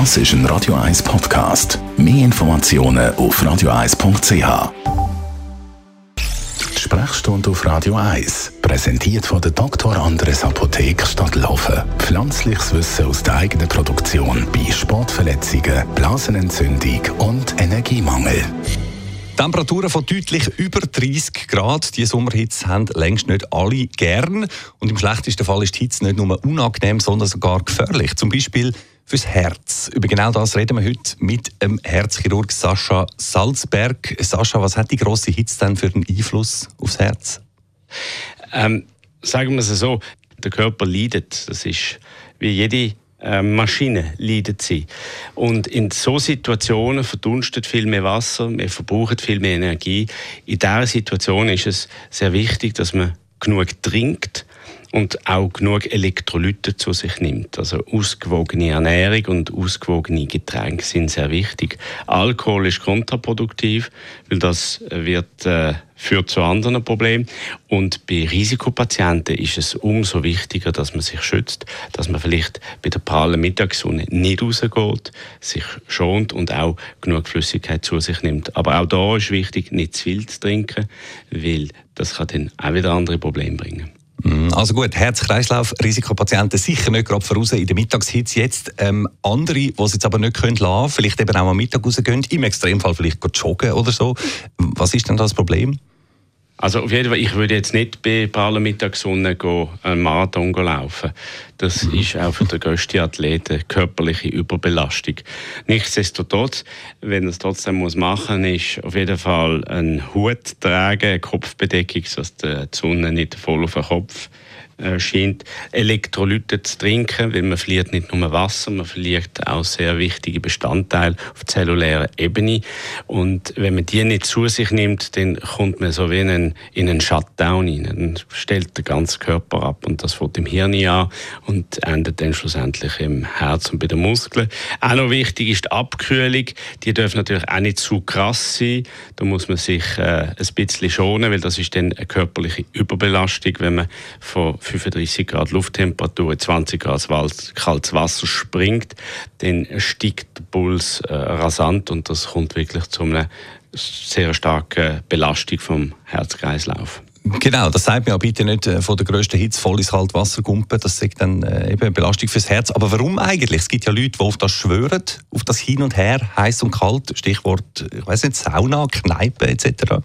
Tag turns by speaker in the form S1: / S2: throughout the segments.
S1: Das ist ein Radio 1 Podcast. Mehr Informationen auf radio1.ch. Die Sprechstunde auf Radio 1, präsentiert von der Dr. Andres Apotheke Stadtlaufen. Pflanzliches Wissen aus der eigenen Produktion bei Sportverletzungen, Blasenentzündung und Energiemangel.
S2: Temperaturen von deutlich über 30 Grad. Die Sommerhitze haben längst nicht alle gern. Und im schlechtesten Fall ist die Hitze nicht nur unangenehm, sondern sogar gefährlich. Zum Beispiel fürs Herz. Über genau das reden wir heute mit dem Herzchirurg Sascha Salzberg. Sascha, was hat die grosse Hitze denn für einen Einfluss aufs Herz?
S3: Ähm, sagen wir es so, der Körper leidet. Das ist wie jede äh, Maschine leidet sie. Und in so Situationen verdunstet viel mehr Wasser, wir verbrauchen viel mehr Energie. In dieser Situation ist es sehr wichtig, dass man genug trinkt und auch genug Elektrolyte zu sich nimmt. Also ausgewogene Ernährung und ausgewogene Getränke sind sehr wichtig. Alkohol ist kontraproduktiv, weil das wird äh, führt zu anderen Problemen. Und bei Risikopatienten ist es umso wichtiger, dass man sich schützt, dass man vielleicht bei der prallen Mittagssonne nicht rausgeht, sich schont und auch genug Flüssigkeit zu sich nimmt. Aber auch da ist wichtig, nicht zu viel zu trinken, weil das kann dann auch wieder andere Probleme bringen.
S2: Mhm. Also gut, Herz-Kreislauf-Risikopatienten sicher nicht gerade voraus in der Mittagshitze jetzt. Ähm, andere, die es jetzt aber nicht können lassen, vielleicht eben auch am Mittag rausgehen, im Extremfall vielleicht joggen oder so. Was ist denn das Problem?
S3: Also auf jeden Fall, ich würde jetzt nicht bei praller Mittagssonne einen Marathon laufen. Das mhm. ist auch für den grössten Athleten körperliche Überbelastung. Nichtsdestotrotz, wenn er es trotzdem muss machen muss, ist auf jeden Fall ein Hut tragen, eine Kopfbedeckung, sodass die Sonne nicht voll auf den Kopf äh, scheint, Elektrolyte zu trinken, weil man verliert nicht nur Wasser, man verliert auch sehr wichtige Bestandteile auf zellulärer Ebene. Und wenn man die nicht zu sich nimmt, dann kommt man so wie in einen, in einen Shutdown rein. Dann stellt der ganze Körper ab und das fängt im Hirn an und endet dann schlussendlich im Herz und bei den Muskeln. Auch noch wichtig ist die Abkühlung. Die darf natürlich auch nicht zu krass sein. Da muss man sich äh, ein bisschen schonen, weil das ist dann eine körperliche Überbelastung, wenn man von 35 Grad Lufttemperatur, 20 Grad kaltes Wasser springt, dann steigt der Puls äh, rasant und das kommt wirklich zu einer sehr starken Belastung vom Herzkreislauf.
S2: Genau, das sagt man ja bitte nicht äh, von der grössten Hitze voll ins kalte Wasser kumpen. Das ist dann äh, eben eine Belastung fürs Herz. Aber warum eigentlich? Es gibt ja Leute, die auf das schwören, auf das Hin und Her, heiß und kalt. Stichwort, ich weiß nicht, Sauna, Kneipe etc.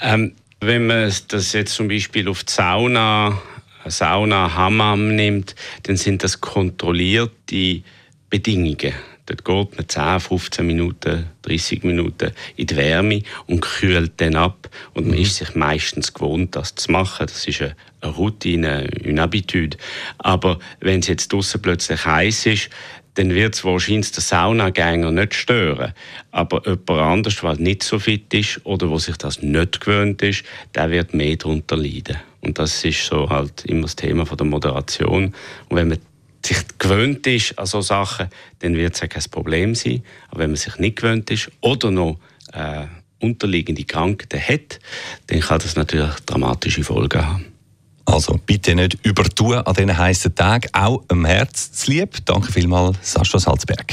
S3: Ähm, wenn man das jetzt zum Beispiel auf die Sauna Sauna, Hammam nimmt, dann sind das kontrollierte Bedingungen. Dort geht man 10, 15 Minuten, 30 Minuten in die Wärme und kühlt dann ab. Und man mhm. ist sich meistens gewohnt, das zu machen. Das ist eine, Routine, eine Habitude. Aber wenn es jetzt draußen plötzlich heiß ist, dann wird es wahrscheinlich den Saunagänger nicht stören. Aber jemand anders, der nicht so fit ist oder wo sich das nicht gewöhnt ist, der wird mehr darunter leiden. Und das ist so halt immer das Thema von der Moderation. Und wenn man sich gewöhnt ist an solche Sachen, dann wird es ja kein Problem sein. Aber wenn man sich nicht gewöhnt ist oder noch äh, unterliegende Krankheiten hat, dann kann das natürlich dramatische Folgen haben.
S2: Also bitte nicht übertun an diesen heißen Tagen, auch im Herz zu lieb. Danke vielmals, Sascha Salzberg.